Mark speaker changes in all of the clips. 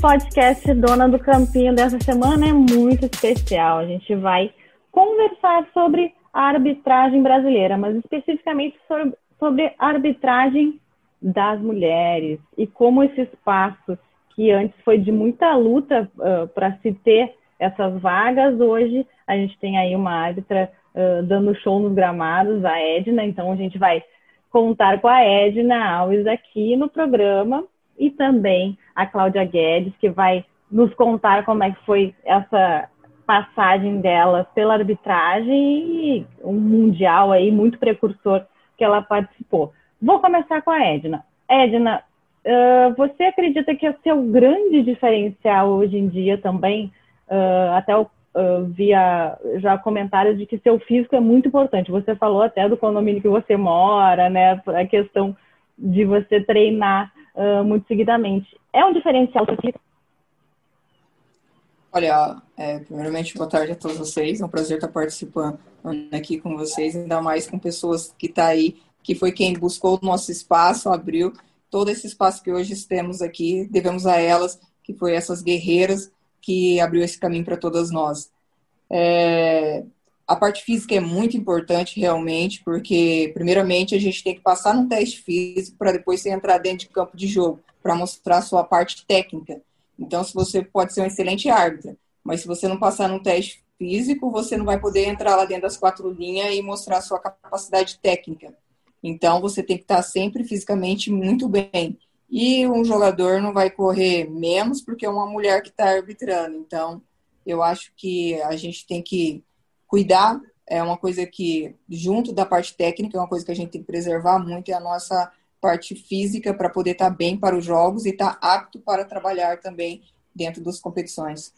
Speaker 1: podcast Dona do Campinho dessa semana é muito especial. A gente vai conversar sobre a arbitragem brasileira, mas especificamente sobre, sobre arbitragem das mulheres e como esse espaço que antes foi de muita luta uh, para se ter essas vagas, hoje a gente tem aí uma árbitra uh, dando show nos gramados, a Edna, então a gente vai contar com a Edna Alves aqui no programa e também a Cláudia Guedes, que vai nos contar como é que foi essa passagem dela pela arbitragem e um mundial aí muito precursor que ela participou. Vou começar com a Edna. Edna, uh, você acredita que o seu grande diferencial hoje em dia também, uh, até uh, via já comentários de que seu físico é muito importante. Você falou até do condomínio que você mora, né? A questão de você treinar uh, muito seguidamente. É um diferencial físico?
Speaker 2: Olha, é, primeiramente, boa tarde a todos vocês. É um prazer estar participando aqui com vocês, ainda mais com pessoas que estão tá aí, que foi quem buscou o nosso espaço, abriu todo esse espaço que hoje temos aqui, devemos a elas, que foi essas guerreiras que abriu esse caminho para todas nós. É, a parte física é muito importante realmente, porque primeiramente a gente tem que passar num teste físico para depois você entrar dentro de campo de jogo, para mostrar a sua parte técnica. Então, se você pode ser um excelente árbitro, mas se você não passar num teste físico, você não vai poder entrar lá dentro das quatro linhas e mostrar a sua capacidade técnica. Então, você tem que estar sempre fisicamente muito bem. E um jogador não vai correr menos porque é uma mulher que está arbitrando. Então, eu acho que a gente tem que cuidar é uma coisa que, junto da parte técnica, é uma coisa que a gente tem que preservar muito, é a nossa parte física para poder estar tá bem para os jogos e estar tá apto para trabalhar também dentro das competições.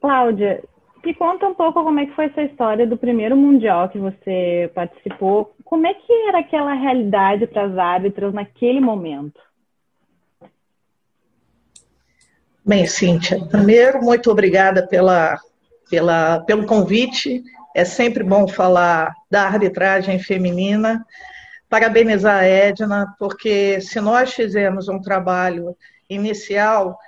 Speaker 1: Cláudia, me conta um pouco como é que foi essa história do primeiro mundial que você participou. Como é que era aquela realidade para as árbitras naquele momento?
Speaker 3: Bem, Cíntia, primeiro, muito obrigada pela pela, pelo convite. É sempre bom falar da arbitragem feminina. Parabenizar a Edna, porque se nós fizermos um trabalho inicial,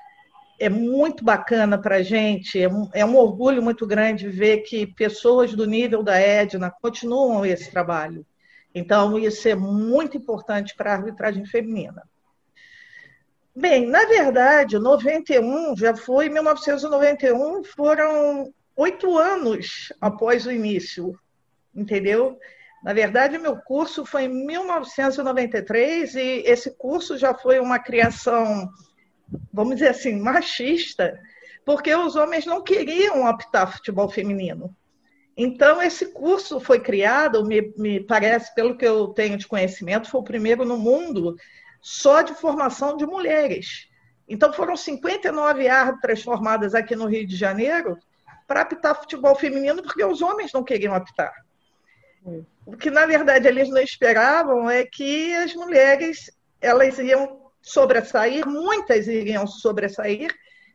Speaker 3: é muito bacana para a gente, é um, é um orgulho muito grande ver que pessoas do nível da Edna continuam esse trabalho. Então, isso é muito importante para a arbitragem feminina. Bem, na verdade, 91 já foi, 1991 foram oito anos após o início, entendeu? Na verdade, meu curso foi em 1993 e esse curso já foi uma criação, vamos dizer assim, machista, porque os homens não queriam optar futebol feminino. Então, esse curso foi criado, me, me parece, pelo que eu tenho de conhecimento, foi o primeiro no mundo só de formação de mulheres. Então, foram 59 árbitras formadas aqui no Rio de Janeiro para apitar futebol feminino, porque os homens não queriam apitar. O que, na verdade, eles não esperavam é que as mulheres elas iam sobressair, muitas iriam sobressair,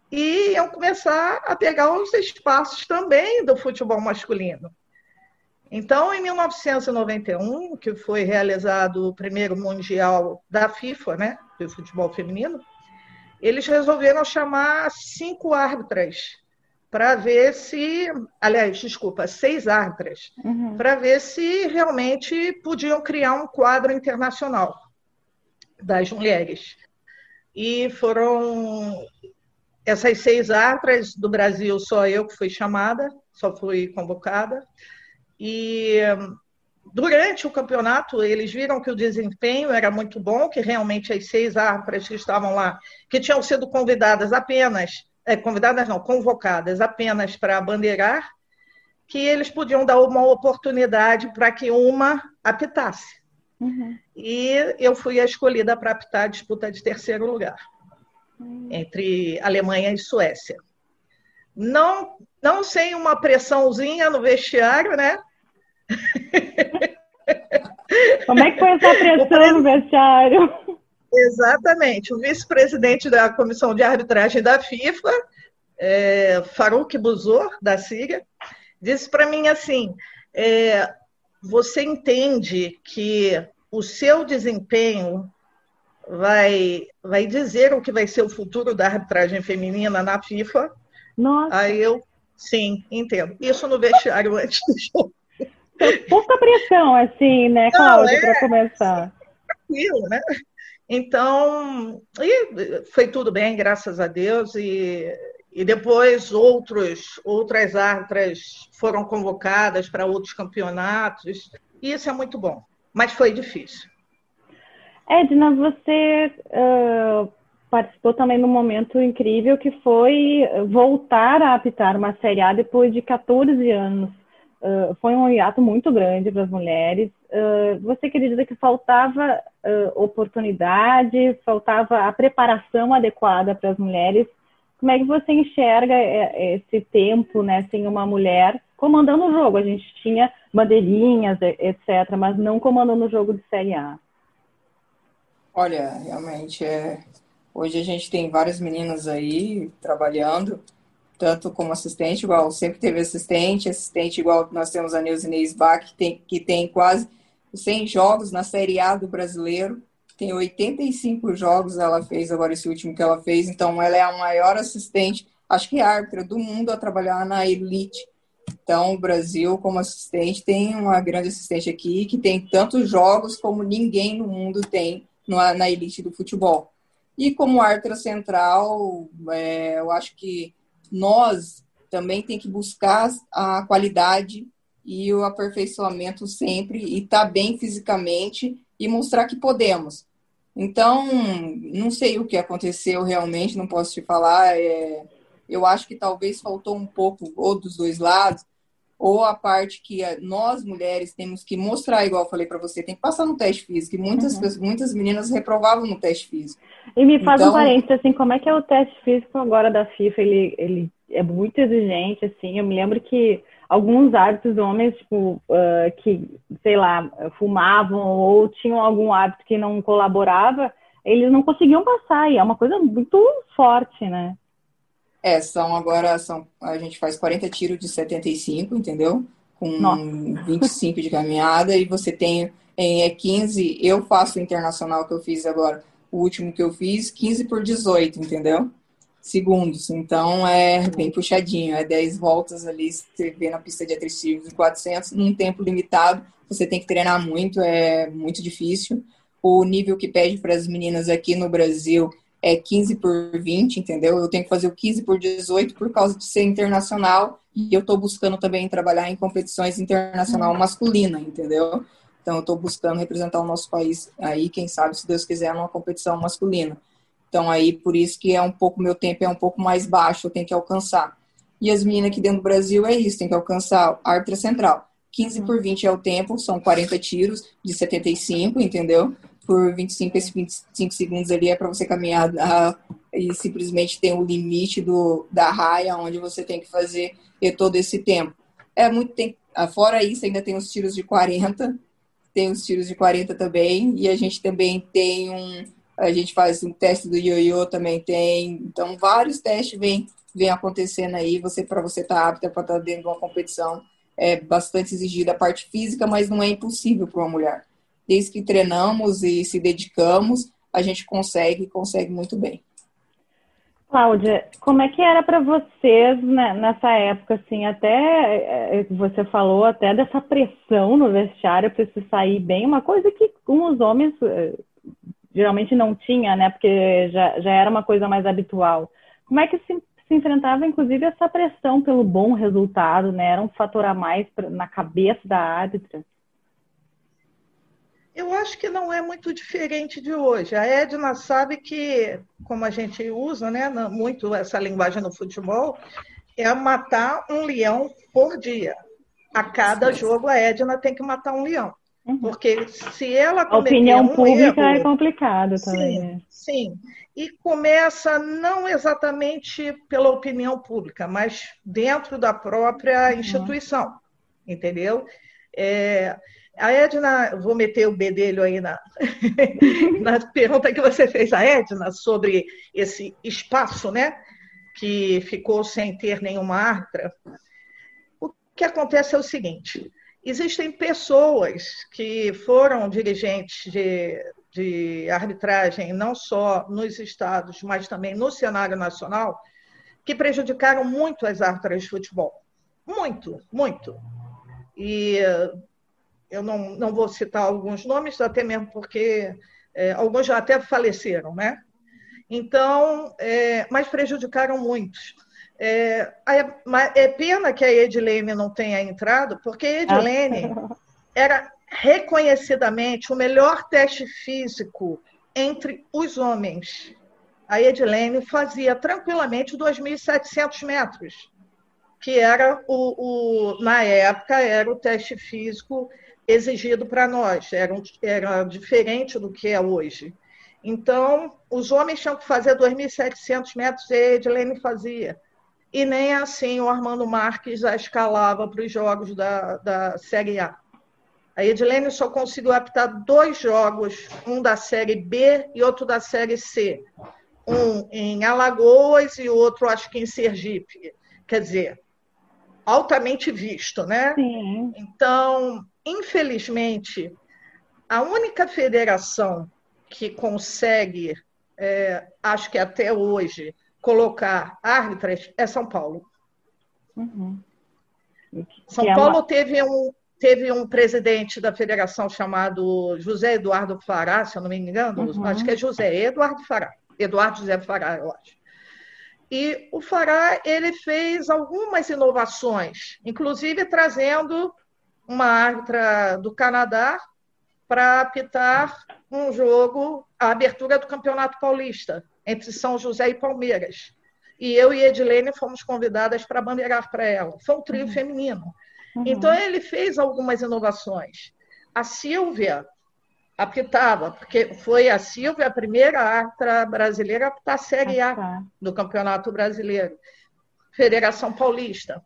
Speaker 3: e iam começar a pegar os espaços também do futebol masculino. Então, em 1991, que foi realizado o primeiro mundial da FIFA, né, de futebol feminino, eles resolveram chamar cinco árbitras para ver se, aliás, desculpa, seis árbitras, uhum. para ver se realmente podiam criar um quadro internacional das mulheres. E foram essas seis árbitras do Brasil, só eu que fui chamada, só fui convocada. E durante o campeonato, eles viram que o desempenho era muito bom, que realmente as seis árbitras que estavam lá, que tinham sido convidadas apenas convidadas não, convocadas apenas para bandeirar, que eles podiam dar uma oportunidade para que uma apitasse. Uhum. E eu fui a escolhida para apitar a disputa de terceiro lugar uhum. entre Alemanha e Suécia. Não, não sem uma pressãozinha no vestiário, né?
Speaker 1: Como é que foi essa pressão no vestiário?
Speaker 3: Exatamente. O vice-presidente da comissão de arbitragem da FIFA, é, Farouk Buzor, da Síria, disse para mim assim: é, você entende que o seu desempenho vai, vai dizer o que vai ser o futuro da arbitragem feminina na FIFA. Nossa. Aí eu, sim, entendo. Isso no vestiário antes do jogo.
Speaker 1: Pouca pressão, assim, né, Cláudia, é, para começar.
Speaker 3: Tranquilo, né? Então, foi tudo bem, graças a Deus, e, e depois outros, outras árbitras foram convocadas para outros campeonatos, e isso é muito bom, mas foi difícil.
Speaker 1: Edna, você uh, participou também num momento incrível que foi voltar a apitar uma Série A depois de 14 anos. Uh, foi um hiato muito grande para as mulheres. Uh, você acredita que faltava oportunidade, faltava a preparação adequada para as mulheres? Como é que você enxerga esse tempo né, sem uma mulher comandando o jogo? A gente tinha bandeirinhas, etc., mas não comandando o jogo de Série A.
Speaker 2: Olha, realmente é. Hoje a gente tem várias meninas aí trabalhando, tanto como assistente, igual sempre teve assistente, assistente igual nós temos a Neuza Inês Bach, que tem, que tem quase 100 jogos na Série A do brasileiro, tem 85 jogos ela fez, agora esse último que ela fez, então ela é a maior assistente, acho que árbitra do mundo a trabalhar na elite. Então, o Brasil, como assistente, tem uma grande assistente aqui que tem tantos jogos como ninguém no mundo tem na elite do futebol. E como árbitra central, é, eu acho que nós também tem que buscar a qualidade e o aperfeiçoamento sempre e estar tá bem fisicamente e mostrar que podemos. Então, não sei o que aconteceu realmente, não posso te falar. É, eu acho que talvez faltou um pouco, ou dos dois lados, ou a parte que nós mulheres temos que mostrar, igual eu falei para você, tem que passar no teste físico. E muitas, uhum. muitas meninas reprovavam no teste físico.
Speaker 1: E me faz então, um parênteses, assim, como é que é o teste físico agora da FIFA? Ele, ele é muito exigente, assim. Eu me lembro que alguns hábitos homens, tipo, uh, que, sei lá, fumavam ou tinham algum hábito que não colaborava, eles não conseguiam passar. E é uma coisa muito forte, né?
Speaker 2: É, são agora, são, a gente faz 40 tiros de 75, entendeu? Com Nossa. 25 de caminhada, e você tem em é 15, eu faço o internacional que eu fiz agora, o último que eu fiz, 15 por 18, entendeu? Segundos. Então é bem puxadinho, é 10 voltas ali, você vê na pista de atletismo de 400, num tempo limitado, você tem que treinar muito, é muito difícil. O nível que pede para as meninas aqui no Brasil é 15 por 20, entendeu? Eu tenho que fazer o 15 por 18 por causa de ser internacional e eu estou buscando também trabalhar em competições internacional uhum. masculina, entendeu? Então eu estou buscando representar o nosso país aí, quem sabe, se Deus quiser, numa competição masculina. Então aí por isso que é um pouco meu tempo é um pouco mais baixo, eu tenho que alcançar. E as meninas aqui dentro do Brasil é isso, tem que alcançar a árbitra central. 15 por 20 é o tempo, são 40 tiros de 75, entendeu? Por 25, esses 25 segundos ali é para você caminhar uh, e simplesmente tem o limite do, da raia onde você tem que fazer todo esse tempo. É muito tempo. Ah, fora isso, ainda tem os tiros de 40, tem os tiros de 40 também, e a gente também tem um. A gente faz um teste do ioiô também tem. Então, vários testes vêm vem acontecendo aí, você para você estar tá apta para estar tá dentro de uma competição. É bastante exigida a parte física, mas não é impossível para uma mulher desde que treinamos e se dedicamos, a gente consegue, consegue muito bem.
Speaker 1: Cláudia, como é que era para vocês né, nessa época, assim, até é, é, você falou até dessa pressão no vestiário para se sair bem, uma coisa que com os homens é, geralmente não tinha, né, porque já, já era uma coisa mais habitual. Como é que se, se enfrentava, inclusive, essa pressão pelo bom resultado, né, era um fator a mais pra, na cabeça da árbitra?
Speaker 3: Eu acho que não é muito diferente de hoje. A Edna sabe que, como a gente usa né, muito essa linguagem no futebol, é matar um leão por dia. A cada jogo, a Edna tem que matar um leão. Uhum. Porque se ela
Speaker 1: A opinião um pública erro, é complicado também.
Speaker 3: Sim, né? sim. E começa não exatamente pela opinião pública, mas dentro da própria uhum. instituição. Entendeu? É, a Edna, vou meter o bedelho aí na, na pergunta que você fez a Edna sobre esse espaço, né? Que ficou sem ter nenhuma árbitra. O que acontece é o seguinte: existem pessoas que foram dirigentes de, de arbitragem, não só nos estados, mas também no cenário nacional, que prejudicaram muito as árbitras de futebol. Muito, muito. E eu não, não vou citar alguns nomes, até mesmo porque é, alguns já até faleceram, né? Então, é, mas prejudicaram muitos. É, é, pena que a Edilene não tenha entrado, porque a Edilene era reconhecidamente o melhor teste físico entre os homens. A Edilene fazia tranquilamente 2.700 metros, que era o, o, na época era o teste físico exigido para nós, era, era diferente do que é hoje. Então, os homens tinham que fazer 2.700 metros e a Edilene fazia. E nem assim o Armando Marques a escalava para os jogos da, da Série A. A Edilene só conseguiu apitar dois jogos, um da Série B e outro da Série C. Um em Alagoas e outro, acho que em Sergipe. Quer dizer, altamente visto, né? Sim. Então, infelizmente, a única federação que consegue, é, acho que até hoje, colocar árbitras é São Paulo. Uhum. São é Paulo uma... teve, um, teve um presidente da federação chamado José Eduardo Fará, se eu não me engano, uhum. acho que é José Eduardo Fará, Eduardo José Fará, eu acho. E o Fará ele fez algumas inovações, inclusive trazendo uma árbitra do Canadá para apitar um jogo, a abertura do Campeonato Paulista, entre São José e Palmeiras. E eu e Edilene fomos convidadas para bandeirar para ela. Foi um trio uhum. feminino. Uhum. Então, ele fez algumas inovações. A Silvia apitava, porque foi a Silvia a primeira árbitra brasileira a apitar a Série A ah, do Campeonato Brasileiro. Federação Paulista.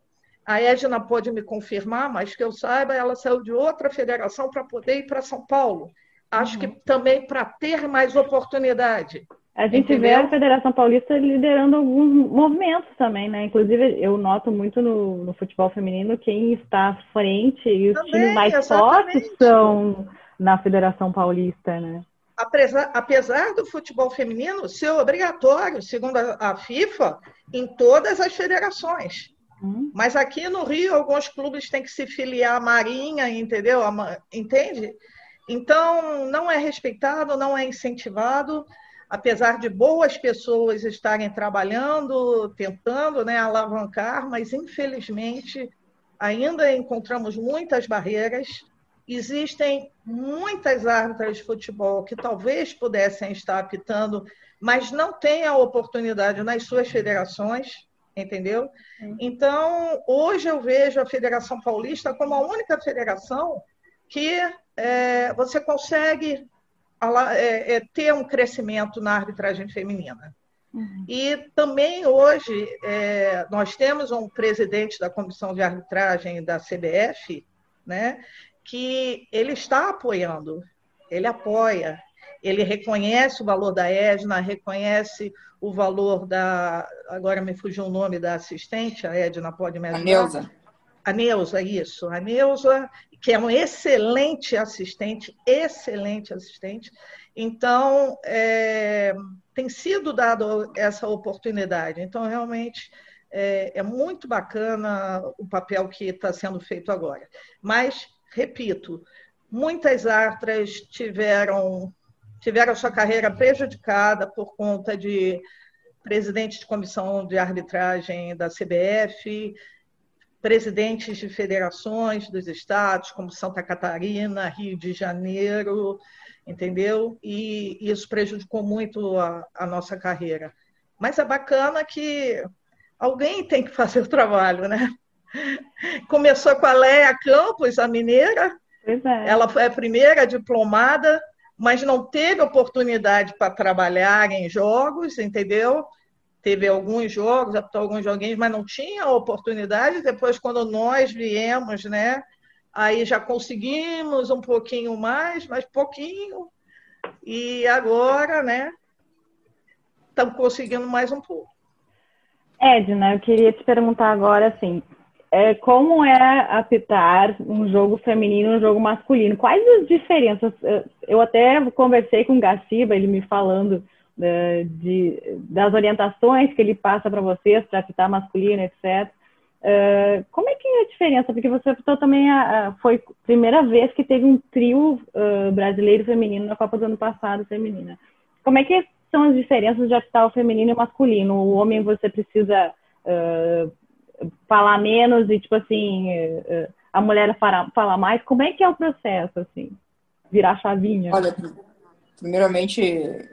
Speaker 3: A Edna pode me confirmar, mas que eu saiba, ela saiu de outra federação para poder ir para São Paulo. Acho uhum. que também para ter mais oportunidade.
Speaker 1: A gente Entendeu? vê a Federação Paulista liderando alguns movimentos também, né? Inclusive, eu noto muito no, no futebol feminino quem está à frente e os também, times mais exatamente. fortes são na Federação Paulista, né?
Speaker 3: Apesar, apesar do futebol feminino ser obrigatório, segundo a, a FIFA, em todas as federações. Hum. Mas aqui no Rio, alguns clubes têm que se filiar à Marinha, entendeu? Entende? Então, não é respeitado, não é incentivado, apesar de boas pessoas estarem trabalhando, tentando né, alavancar, mas infelizmente ainda encontramos muitas barreiras. Existem muitas árbitras de futebol que talvez pudessem estar apitando, mas não têm a oportunidade nas suas federações entendeu? Então, hoje eu vejo a Federação Paulista como a única federação que é, você consegue é, é, ter um crescimento na arbitragem feminina. Uhum. E também hoje é, nós temos um presidente da comissão de arbitragem da CBF, né, que ele está apoiando, ele apoia, ele reconhece o valor da Edna, reconhece o valor da. Agora me fugiu o nome da assistente, a Edna pode me ajudar. A Neuza. A Neuza, isso. A Neuza, que é um excelente assistente, excelente assistente. Então, é, tem sido dado essa oportunidade. Então, realmente, é, é muito bacana o papel que está sendo feito agora. Mas, repito, muitas artras tiveram tiveram sua carreira prejudicada por conta de presidente de comissão de arbitragem da CBF, presidentes de federações dos estados, como Santa Catarina, Rio de Janeiro, entendeu? E isso prejudicou muito a, a nossa carreira. Mas é bacana que alguém tem que fazer o trabalho, né? Começou com a Leia Campos, a mineira. É. Ela foi a primeira diplomada mas não teve oportunidade para trabalhar em jogos, entendeu? Teve alguns jogos, alguns joguinhos, mas não tinha oportunidade. Depois, quando nós viemos, né? Aí já conseguimos um pouquinho mais, mas pouquinho. E agora, né? Estamos conseguindo mais um pouco.
Speaker 1: Edna, eu queria te perguntar agora, assim, é, como é apitar um jogo feminino e um jogo masculino? Quais as diferenças? Eu até conversei com o Gaciba, ele me falando uh, de, das orientações que ele passa para vocês para apitar masculino, etc. Uh, como é que é a diferença? Porque você apitou também, a, a, foi a primeira vez que teve um trio uh, brasileiro feminino na Copa do ano passado, feminina. Como é que são as diferenças de apitar o feminino e o masculino? O homem você precisa falar menos e, tipo assim, uh, a mulher fala, fala mais. Como é que é o processo, assim? Virar chavinha?
Speaker 2: Olha, primeiramente,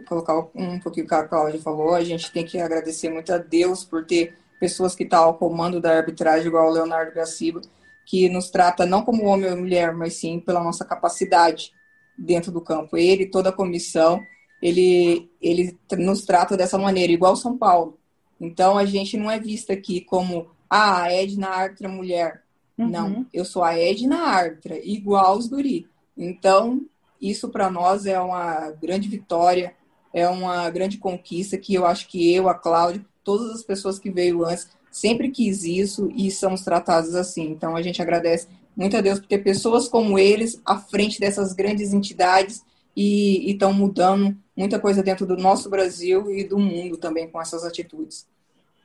Speaker 2: colocar um pouquinho o que a Cláudia falou, a gente tem que agradecer muito a Deus por ter pessoas que estão ao comando da arbitragem, igual o Leonardo Gaciba, que nos trata não como homem ou mulher, mas sim pela nossa capacidade dentro do campo. Ele toda a comissão ele, ele nos trata dessa maneira, igual São Paulo. Então, a gente não é vista aqui como, ah, a Edna árbitra mulher. Uhum. Não, eu sou a Edna árbitra, igual os guri. Então, isso para nós é uma grande vitória, é uma grande conquista que eu acho que eu, a Cláudia, todas as pessoas que veio antes, sempre quis isso e somos tratados assim. Então, a gente agradece muito a Deus por ter pessoas como eles à frente dessas grandes entidades e estão mudando muita coisa dentro do nosso Brasil e do mundo também com essas atitudes.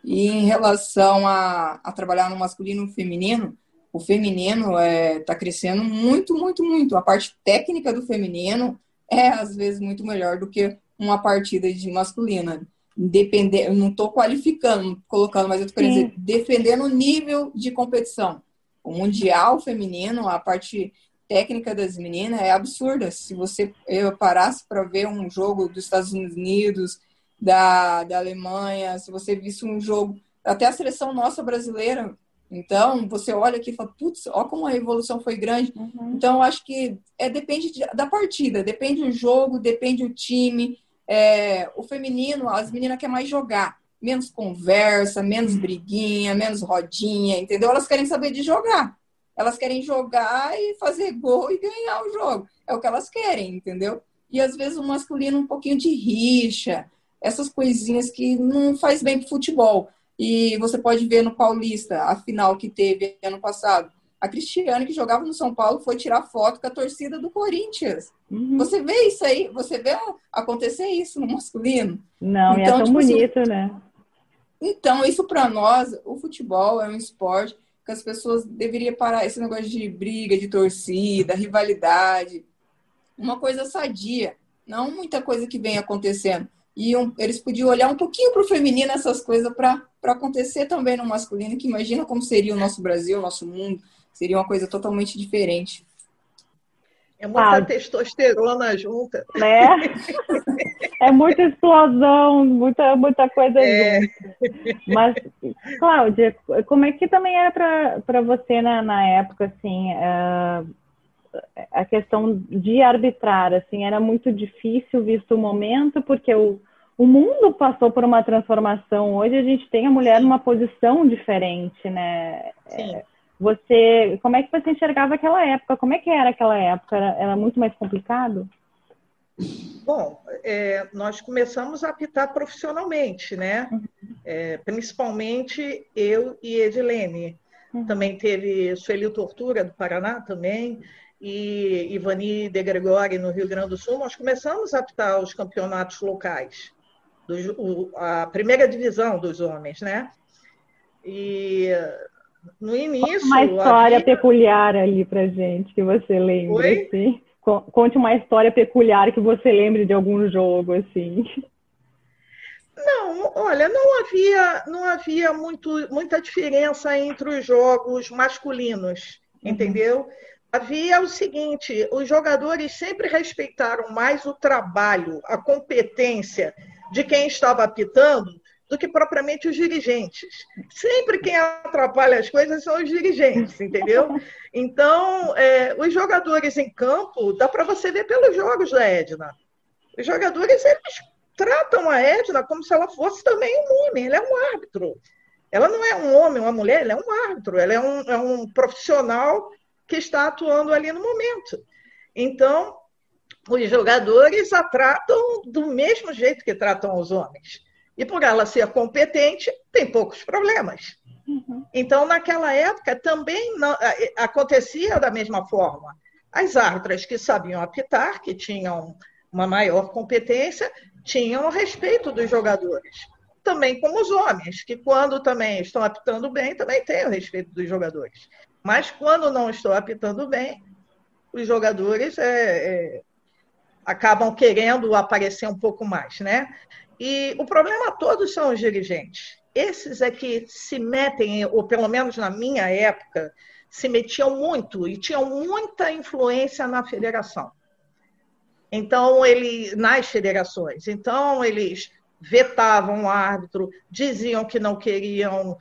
Speaker 2: E em relação a, a trabalhar no masculino e no feminino, o feminino está é, tá crescendo muito, muito, muito. A parte técnica do feminino é, às vezes, muito melhor do que uma partida de masculina. Depender, eu não estou qualificando, colocando, mas eu estou querendo dizer, defendendo o nível de competição. O mundial feminino, a parte técnica das meninas é absurda. Se você eu parasse para ver um jogo dos Estados Unidos, da, da Alemanha, se você visse um jogo, até a seleção nossa brasileira, então você olha aqui e fala, putz, olha como a evolução foi grande. Uhum. Então, acho que é, depende de, da partida, depende do jogo, depende do time. É, o feminino, as meninas querem mais jogar. Menos conversa, menos briguinha, menos rodinha, entendeu? Elas querem saber de jogar. Elas querem jogar e fazer gol e ganhar o jogo. É o que elas querem, entendeu? E às vezes o masculino um pouquinho de rixa, essas coisinhas que não faz bem pro futebol. E você pode ver no Paulista, a final que teve ano passado. A Cristiane, que jogava no São Paulo, foi tirar foto com a torcida do Corinthians. Uhum. Você vê isso aí? Você vê acontecer isso no masculino?
Speaker 1: Não, então, é então, tão tipo, assim, bonito, assim, né?
Speaker 2: Então, isso para nós, o futebol é um esporte que as pessoas deveriam parar esse negócio de briga, de torcida, rivalidade. Uma coisa sadia, não muita coisa que vem acontecendo. E um, eles podiam olhar um pouquinho para o feminino essas coisas para acontecer também no masculino, que imagina como seria o nosso Brasil, o nosso mundo, seria uma coisa totalmente diferente.
Speaker 3: É muita ah, testosterona junta.
Speaker 1: Né? É muita explosão, muita, muita coisa é. junto. Mas, Cláudia, como é que também era para você na, na época, assim, uh, a questão de arbitrar, assim, era muito difícil visto o momento, porque o, o mundo passou por uma transformação. Hoje a gente tem a mulher numa posição diferente, né? Sim. É, você, como é que você enxergava aquela época? Como é que era aquela época? Era, era muito mais complicado?
Speaker 3: Bom, é, nós começamos a apitar profissionalmente, né? Uhum. É, principalmente eu e Edilene. Uhum. Também teve Sueli Tortura, do Paraná, também, e Ivani de Gregori, no Rio Grande do Sul. Nós começamos a apitar os campeonatos locais, do, o, a primeira divisão dos homens, né? E no início.
Speaker 1: Uma história peculiar ali pra gente, que você lembra, Oi? assim. Conte uma história peculiar que você lembre de algum jogo, assim.
Speaker 3: Não, olha, não havia, não havia muito, muita diferença entre os jogos masculinos, uhum. entendeu? Havia o seguinte: os jogadores sempre respeitaram mais o trabalho, a competência de quem estava apitando do que propriamente os dirigentes. Sempre quem atrapalha as coisas são os dirigentes, entendeu? Então, é, os jogadores em campo, dá para você ver pelos jogos da Edna. Os jogadores, eles tratam a Edna como se ela fosse também um homem, ela é um árbitro. Ela não é um homem, uma mulher, ela é um árbitro, ela é um, é um profissional que está atuando ali no momento. Então, os jogadores a tratam do mesmo jeito que tratam os homens. E por ela ser competente, tem poucos problemas. Uhum. Então, naquela época, também não, acontecia da mesma forma. As árbitras que sabiam apitar, que tinham uma maior competência, tinham o respeito dos jogadores. Também como os homens, que quando também estão apitando bem, também têm o respeito dos jogadores. Mas quando não estão apitando bem, os jogadores é, é, acabam querendo aparecer um pouco mais, né? E o problema todo são os dirigentes. Esses é que se metem, ou pelo menos na minha época, se metiam muito e tinham muita influência na federação. Então, ele, nas federações. Então, eles vetavam o árbitro, diziam que não queriam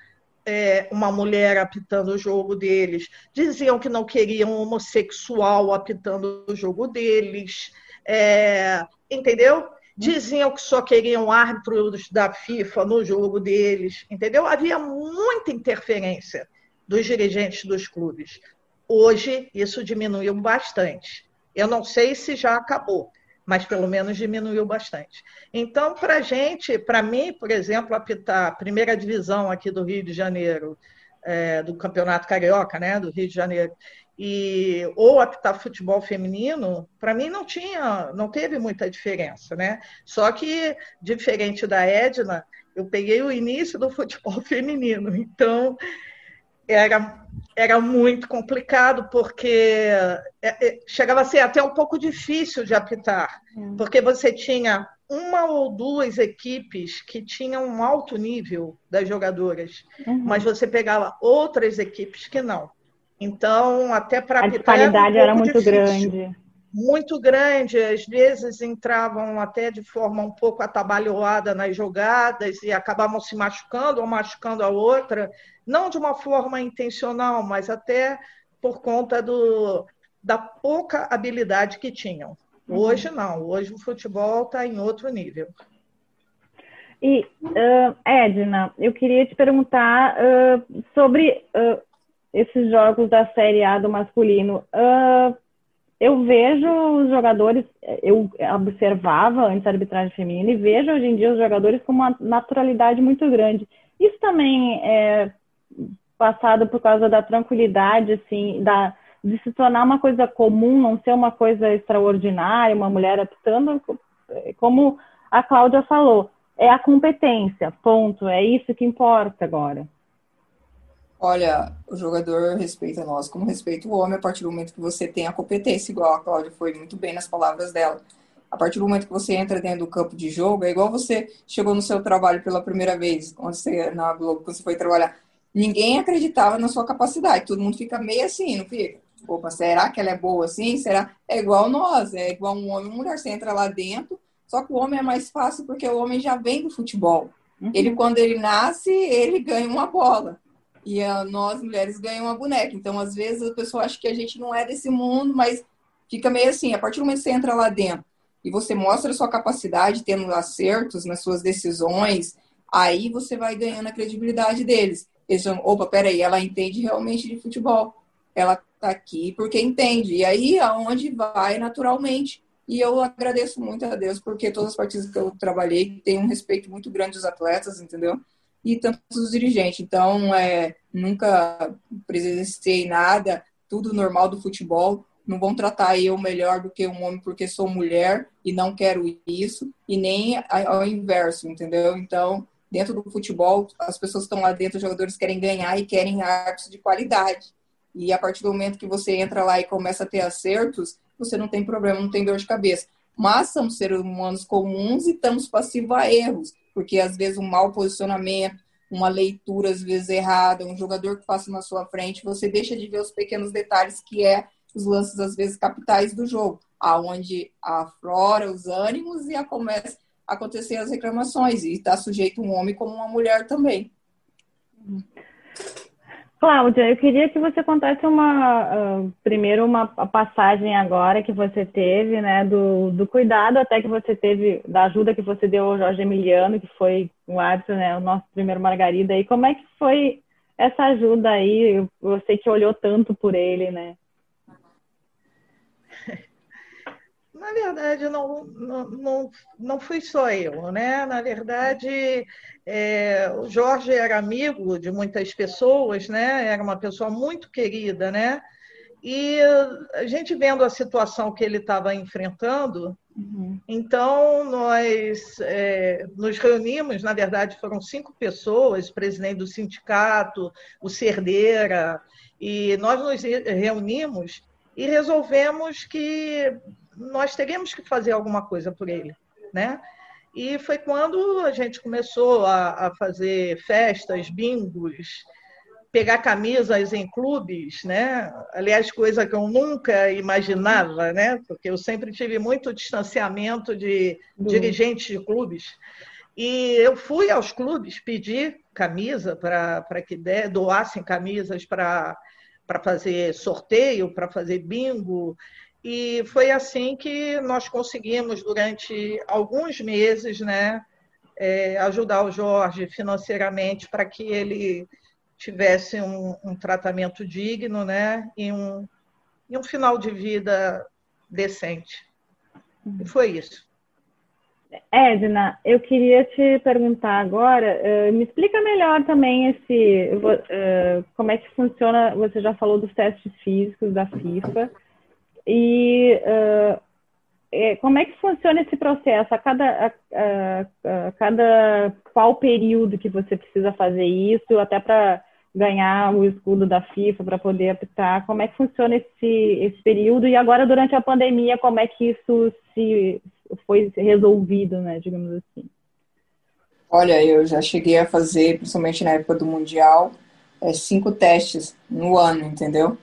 Speaker 3: é, uma mulher apitando o jogo deles, diziam que não queriam um homossexual apitando o jogo deles, é, entendeu? Diziam que só queriam árbitros da FIFA no jogo deles, entendeu? Havia muita interferência dos dirigentes dos clubes. Hoje, isso diminuiu bastante. Eu não sei se já acabou, mas pelo menos diminuiu bastante. Então, para gente, para mim, por exemplo, apitar a primeira divisão aqui do Rio de Janeiro, é, do Campeonato Carioca, né, do Rio de Janeiro, e ou apitar futebol feminino, para mim não tinha, não teve muita diferença, né? Só que diferente da Edna, eu peguei o início do futebol feminino, então era, era muito complicado, porque é, é, chegava a ser até um pouco difícil de apitar, é. porque você tinha uma ou duas equipes que tinham um alto nível das jogadoras, uhum. mas você pegava outras equipes que não. Então, até para
Speaker 1: apitar. A disparidade era, um era muito difícil. grande
Speaker 3: muito grande, às vezes entravam até de forma um pouco atabalhoada nas jogadas e acabavam se machucando ou machucando a outra, não de uma forma intencional, mas até por conta do, da pouca habilidade que tinham. Uhum. Hoje não, hoje o futebol está em outro nível.
Speaker 1: E, uh, Edna, eu queria te perguntar uh, sobre uh, esses jogos da Série A do masculino. Uh, eu vejo os jogadores, eu observava antes a arbitragem feminina e vejo hoje em dia os jogadores com uma naturalidade muito grande. Isso também é passado por causa da tranquilidade, assim, da, de se tornar uma coisa comum, não ser uma coisa extraordinária, uma mulher apitando, como a Cláudia falou, é a competência, ponto, é isso que importa agora.
Speaker 2: Olha, o jogador respeita nós como respeita o homem a partir do momento que você tem a competência, igual a Cláudia foi muito bem nas palavras dela. A partir do momento que você entra dentro do campo de jogo, é igual você chegou no seu trabalho pela primeira vez, quando você, na Globo, quando você foi trabalhar. Ninguém acreditava na sua capacidade, todo mundo fica meio assim, não fica? Opa, será que ela é boa assim? Será? É igual nós, é igual um homem e uma mulher. Você entra lá dentro, só que o homem é mais fácil porque o homem já vem do futebol. Uhum. Ele, quando ele nasce, ele ganha uma bola e a, nós mulheres ganhamos uma boneca. Então, às vezes, a pessoa acha que a gente não é desse mundo, mas fica meio assim. A partir do momento que você entra lá dentro e você mostra a sua capacidade, tendo acertos nas suas decisões, aí você vai ganhando a credibilidade deles. Eles falam, opa, peraí, ela entende realmente de futebol. Ela tá aqui porque entende. E aí, aonde vai naturalmente. E eu agradeço muito a Deus, porque todas as partidas que eu trabalhei têm um respeito muito grande dos atletas, entendeu? E tanto os dirigentes. Então, é, nunca presenciei nada, tudo normal do futebol. Não vão tratar eu melhor do que um homem porque sou mulher e não quero isso, e nem ao inverso, entendeu? Então, dentro do futebol, as pessoas estão lá dentro, os jogadores querem ganhar e querem árbitros de qualidade. E a partir do momento que você entra lá e começa a ter acertos, você não tem problema, não tem dor de cabeça. Mas somos seres humanos comuns e estamos passivos a erros porque às vezes um mau posicionamento, uma leitura às vezes errada, um jogador que passa na sua frente, você deixa de ver os pequenos detalhes que é os lances às vezes capitais do jogo, aonde aflora os ânimos e a começa a acontecer as reclamações e está sujeito um homem como uma mulher também.
Speaker 1: Cláudia, eu queria que você contasse uma uh, primeiro uma passagem agora que você teve, né, do, do cuidado até que você teve, da ajuda que você deu ao Jorge Emiliano, que foi o árbitro, né, o nosso primeiro Margarida, e como é que foi essa ajuda aí? Você que olhou tanto por ele, né?
Speaker 3: Na verdade, não, não, não, não fui só eu, né? Na verdade, é, o Jorge era amigo de muitas pessoas, né? Era uma pessoa muito querida, né? E a gente vendo a situação que ele estava enfrentando, uhum. então nós é, nos reunimos, na verdade foram cinco pessoas, o presidente do sindicato, o Cerdeira, e nós nos reunimos e resolvemos que nós teríamos que fazer alguma coisa por ele, né? E foi quando a gente começou a, a fazer festas, bingos, pegar camisas em clubes, né? Aliás, coisa que eu nunca imaginava, né? Porque eu sempre tive muito distanciamento de uhum. dirigentes de clubes. E eu fui aos clubes pedir camisa para que doassem camisas para fazer sorteio, para fazer bingo. E foi assim que nós conseguimos, durante alguns meses, né, é, ajudar o Jorge financeiramente para que ele tivesse um, um, tratamento digno né, e, um, e um final de vida decente. E foi isso.
Speaker 1: Edna, eu queria te perguntar agora, uh, me explica melhor também esse, uh, como é que funciona, você já falou dos testes físicos da FIFA, e uh, é, como é que funciona esse processo? A cada, a, a, a cada qual período que você precisa fazer isso, até para ganhar o escudo da FIFA, para poder apitar? Como é que funciona esse, esse período? E agora, durante a pandemia, como é que isso se foi resolvido, né, digamos assim?
Speaker 2: Olha, eu já cheguei a fazer, principalmente na época do Mundial, é, cinco testes no ano, entendeu?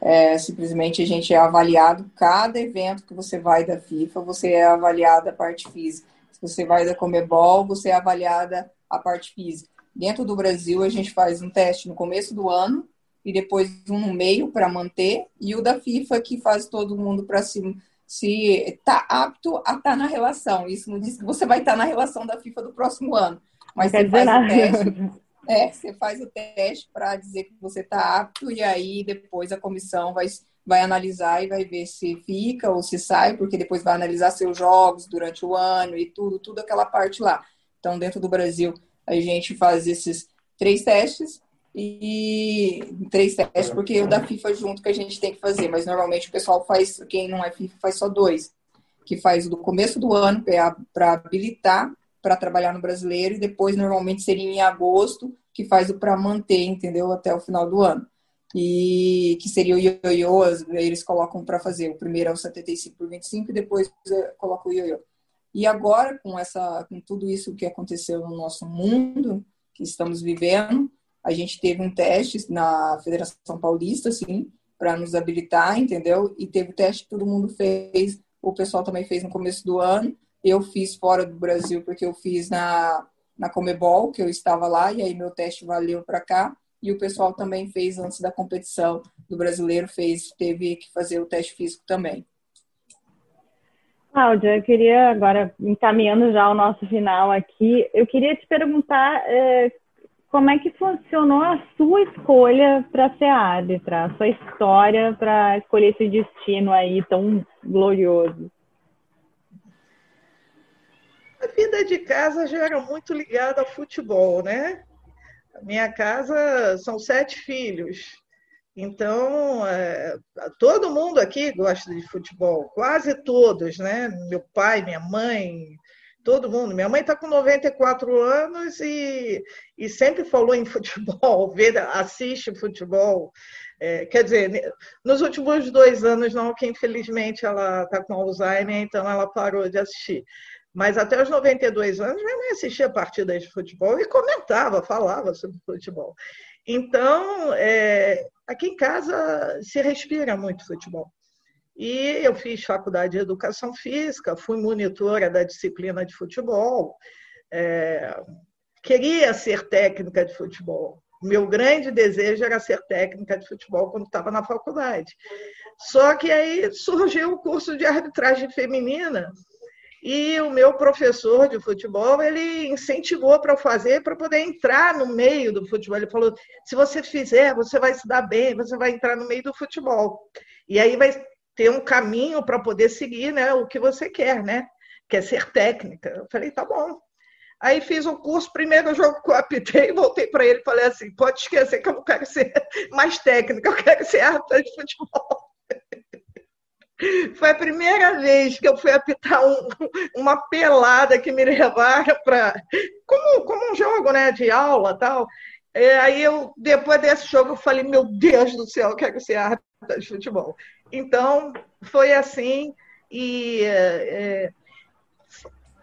Speaker 2: É, simplesmente a gente é avaliado, cada evento que você vai da FIFA, você é avaliada a parte física. Se você vai da Comebol, você é avaliada a parte física. Dentro do Brasil, a gente faz um teste no começo do ano e depois um no meio para manter, e o da FIFA que faz todo mundo para cima se está apto a estar tá na relação. Isso não diz que você vai estar tá na relação da FIFA do próximo ano. Mas você faz o teste. É, você faz o teste para dizer que você está apto e aí depois a comissão vai, vai analisar e vai ver se fica ou se sai, porque depois vai analisar seus jogos durante o ano e tudo, tudo aquela parte lá. Então, dentro do Brasil, a gente faz esses três testes e três testes, porque o da FIFA junto que a gente tem que fazer, mas normalmente o pessoal faz, quem não é FIFA faz só dois, que faz do começo do ano para habilitar para trabalhar no brasileiro e depois normalmente seria em agosto que faz o para manter, entendeu, até o final do ano. E que seria o ioiô, eles colocam para fazer. O primeiro é o 75 por 25 e depois é, coloca o ioiô. E agora, com, essa, com tudo isso que aconteceu no nosso mundo, que estamos vivendo, a gente teve um teste na Federação Paulista, sim, para nos habilitar, entendeu? E teve o teste que todo mundo fez, o pessoal também fez no começo do ano. Eu fiz fora do Brasil porque eu fiz na, na Comebol, que eu estava lá, e aí meu teste valeu para cá. E o pessoal também fez antes da competição do brasileiro, fez, teve que fazer o teste físico também.
Speaker 1: Cláudia, eu queria agora, encaminhando já o nosso final aqui, eu queria te perguntar é, como é que funcionou a sua escolha para ser árbitra, a sua história para escolher esse destino aí tão glorioso?
Speaker 3: A vida de casa já era muito ligada ao futebol, né? Minha casa são sete filhos. Então, é, todo mundo aqui gosta de futebol, quase todos, né? Meu pai, minha mãe, todo mundo. Minha mãe está com 94 anos e, e sempre falou em futebol, vê, assiste futebol. É, quer dizer, nos últimos dois anos não, que infelizmente ela está com Alzheimer, então ela parou de assistir. Mas até os 92 anos, minha mãe assistia partidas de futebol e comentava, falava sobre futebol. Então, é, aqui em casa se respira muito futebol. E eu fiz faculdade de educação física, fui monitora da disciplina de futebol, é, queria ser técnica de futebol. Meu grande desejo era ser técnica de futebol quando estava na faculdade. Só que aí surgiu o curso de arbitragem feminina e o meu professor de futebol ele incentivou para fazer para poder entrar no meio do futebol. Ele falou: se você fizer, você vai se dar bem, você vai entrar no meio do futebol. E aí vai ter um caminho para poder seguir né, o que você quer, né? Quer ser técnica. Eu falei, tá bom. Aí fiz o um curso, primeiro jogo que eu apitei, voltei para ele e falei assim, pode esquecer que eu não quero ser mais técnica, eu quero ser árbitra de futebol. Foi a primeira vez que eu fui apitar um, uma pelada que me levaram para. Como, como um jogo né, de aula tal. E aí eu, depois desse jogo, eu falei, meu Deus do céu, eu quero ser árbitra de futebol. Então, foi assim, e é,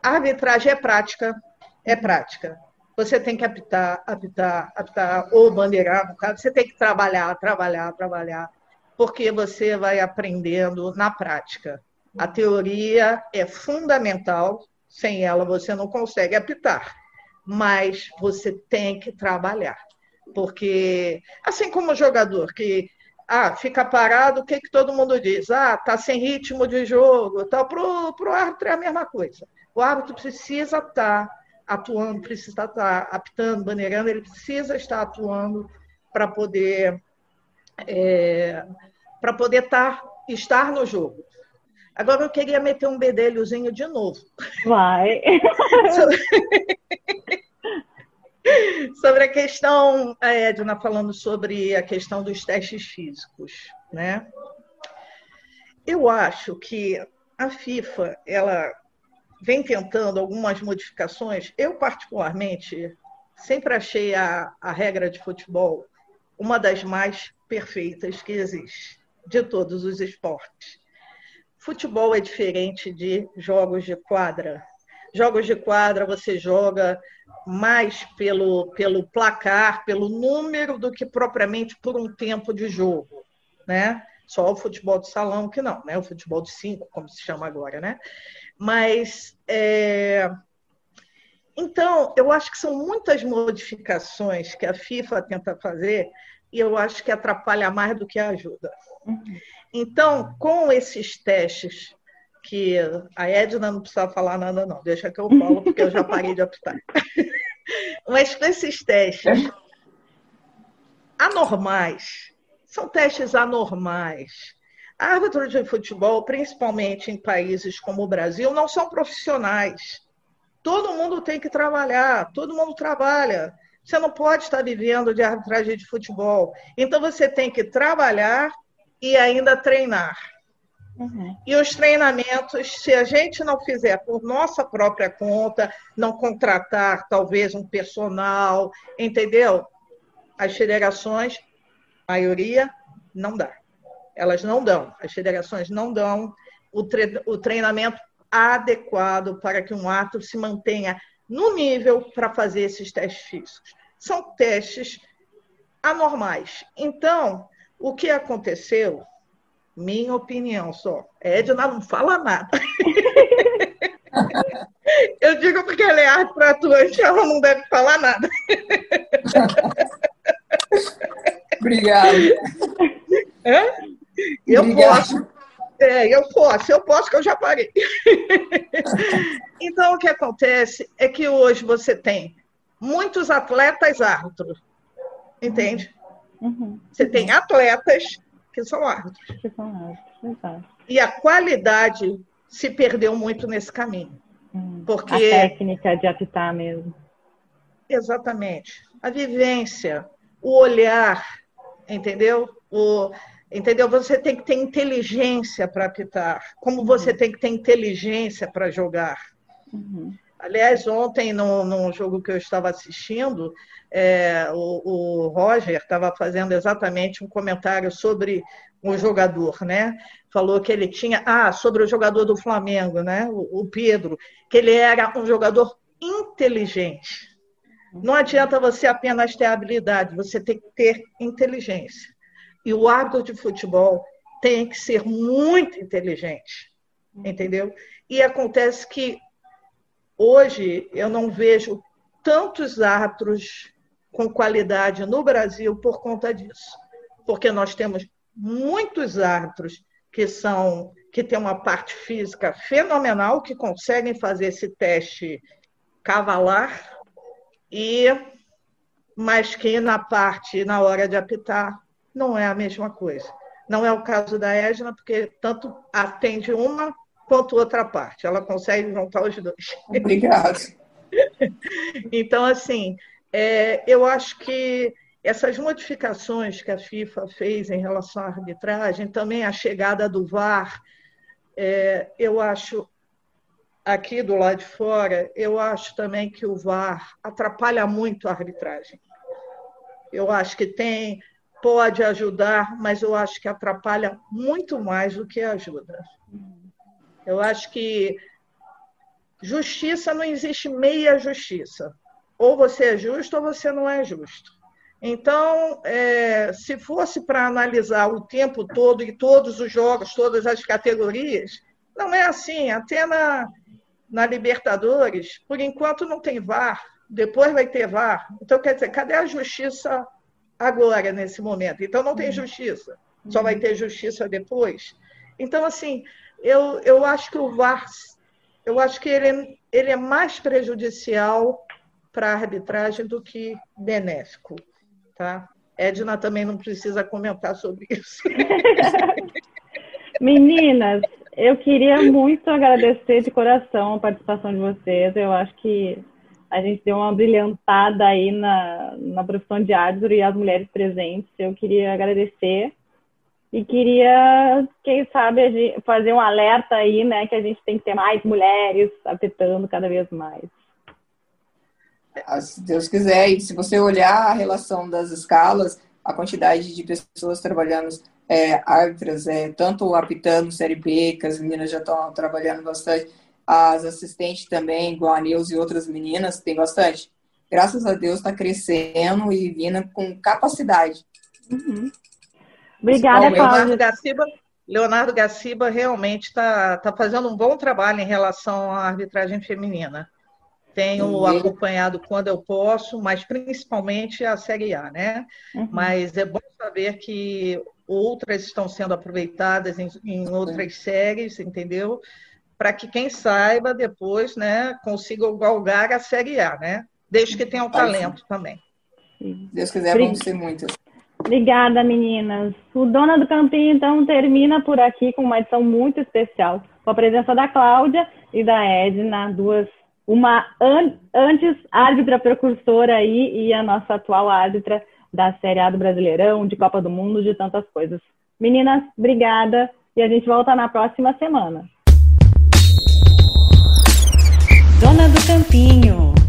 Speaker 3: a arbitragem é prática, é prática. Você tem que apitar, apitar, apitar, ou bandeirar, no caso, você tem que trabalhar, trabalhar, trabalhar, porque você vai aprendendo na prática. A teoria é fundamental, sem ela você não consegue apitar, mas você tem que trabalhar. Porque, assim como o jogador que ah, fica parado, o que, que todo mundo diz? Ah, tá sem ritmo de jogo. Tá. Para o árbitro é a mesma coisa. O árbitro precisa estar tá atuando, precisa estar tá apitando, baneirando, ele precisa estar atuando para poder é, para poder tar, estar no jogo. Agora eu queria meter um bedelhozinho de novo.
Speaker 1: Vai.
Speaker 3: sobre a questão, a Edna falando sobre a questão dos testes físicos, né? Eu acho que a FIFA, ela vem tentando algumas modificações. Eu, particularmente, sempre achei a, a regra de futebol uma das mais perfeitas que existe, de todos os esportes. Futebol é diferente de jogos de quadra. Jogos de quadra você joga mais pelo, pelo placar, pelo número, do que propriamente por um tempo de jogo, né? Só o futebol de salão que não, né? O futebol de cinco, como se chama agora, né? Mas é... então eu acho que são muitas modificações que a FIFA tenta fazer e eu acho que atrapalha mais do que ajuda. Uhum. Então, com esses testes que a Edna não precisa falar nada, não. Deixa que eu falo, porque eu já parei de apitar. Mas com esses testes anormais, são testes anormais. Árbitros de futebol, principalmente em países como o Brasil, não são profissionais. Todo mundo tem que trabalhar, todo mundo trabalha. Você não pode estar vivendo de arbitragem de futebol. Então você tem que trabalhar e ainda treinar. Uhum. E os treinamentos, se a gente não fizer por nossa própria conta, não contratar talvez um personal, entendeu? As federações, a maioria, não dá. Elas não dão. As federações não dão o, tre o treinamento adequado para que um ato se mantenha no nível para fazer esses testes físicos. São testes anormais. Então, o que aconteceu minha opinião só. Edna não fala nada. Eu digo porque ela é árbitra atuante, ela não deve falar nada.
Speaker 2: Obrigada.
Speaker 3: Eu Obrigado. posso. É, eu posso, eu posso, que eu já parei. Então, o que acontece é que hoje você tem muitos atletas árbitros, entende? Uhum. Você tem atletas que são árbitros. Que são árbitros, exato. E a qualidade se perdeu muito nesse caminho.
Speaker 1: Hum, porque... A técnica de apitar mesmo.
Speaker 3: Exatamente. A vivência, o olhar, entendeu? O, entendeu? Você tem que ter inteligência para apitar, como uhum. você tem que ter inteligência para jogar. Uhum. Aliás, ontem, no, num jogo que eu estava assistindo, é, o, o, Roger estava fazendo exatamente um comentário sobre o jogador, né? Falou que ele tinha. Ah, sobre o jogador do Flamengo, né? O, o Pedro, que ele era um jogador inteligente. Não adianta você apenas ter habilidade, você tem que ter inteligência. E o árbitro de futebol tem que ser muito inteligente, entendeu? E acontece que Hoje eu não vejo tantos árbitros com qualidade no Brasil por conta disso, porque nós temos muitos árbitros que são que têm uma parte física fenomenal, que conseguem fazer esse teste cavalar e mas que na parte na hora de apitar não é a mesma coisa. Não é o caso da Edna, porque tanto atende uma quanto outra parte. Ela consegue juntar os dois.
Speaker 2: Obrigada.
Speaker 3: então, assim, é, eu acho que essas modificações que a FIFA fez em relação à arbitragem, também a chegada do VAR, é, eu acho, aqui do lado de fora, eu acho também que o VAR atrapalha muito a arbitragem. Eu acho que tem, pode ajudar, mas eu acho que atrapalha muito mais do que ajuda. Eu acho que justiça não existe meia justiça. Ou você é justo ou você não é justo. Então, é, se fosse para analisar o tempo todo e todos os jogos, todas as categorias, não é assim. Até na, na Libertadores, por enquanto não tem VAR, depois vai ter VAR. Então, quer dizer, cadê a justiça agora, nesse momento? Então, não tem justiça, só vai ter justiça depois. Então, assim, eu, eu acho que o VAR, eu acho que ele, é, ele é mais prejudicial para a arbitragem do que benéfico. Tá? Edna também não precisa comentar sobre isso.
Speaker 1: Meninas, eu queria muito agradecer de coração a participação de vocês. Eu acho que a gente deu uma brilhantada aí na, na profissão de árbitro e as mulheres presentes. Eu queria agradecer e queria, quem sabe, fazer um alerta aí, né, que a gente tem que ter mais mulheres apitando cada vez mais.
Speaker 2: Ah, se Deus quiser, e se você olhar a relação das escalas, a quantidade de pessoas trabalhando, é, árbitras, é, tanto apitando Série B, que as meninas já estão trabalhando bastante, as assistentes também, igual a Neus e outras meninas, tem bastante. Graças a Deus está crescendo e vindo com capacidade.
Speaker 1: Uhum. Obrigada,
Speaker 3: Leonardo Gaciba, Leonardo Gaciba realmente está tá fazendo um bom trabalho em relação à arbitragem feminina. Tenho uhum. acompanhado quando eu posso, mas principalmente a Série A, né? Uhum. Mas é bom saber que outras estão sendo aproveitadas em, em outras séries, entendeu? Para que quem saiba depois, né, consiga galgar a Série A, né? Desde que tenha o talento Sim. também.
Speaker 2: Deus quiser, vamos ser muitas.
Speaker 1: Obrigada, meninas. O Dona do Campinho, então, termina por aqui com uma edição muito especial, com a presença da Cláudia e da Edna, duas uma an antes árbitra precursora aí e a nossa atual árbitra da Série A do Brasileirão, de Copa do Mundo, de tantas coisas. Meninas, obrigada e a gente volta na próxima semana.
Speaker 4: Dona do Campinho.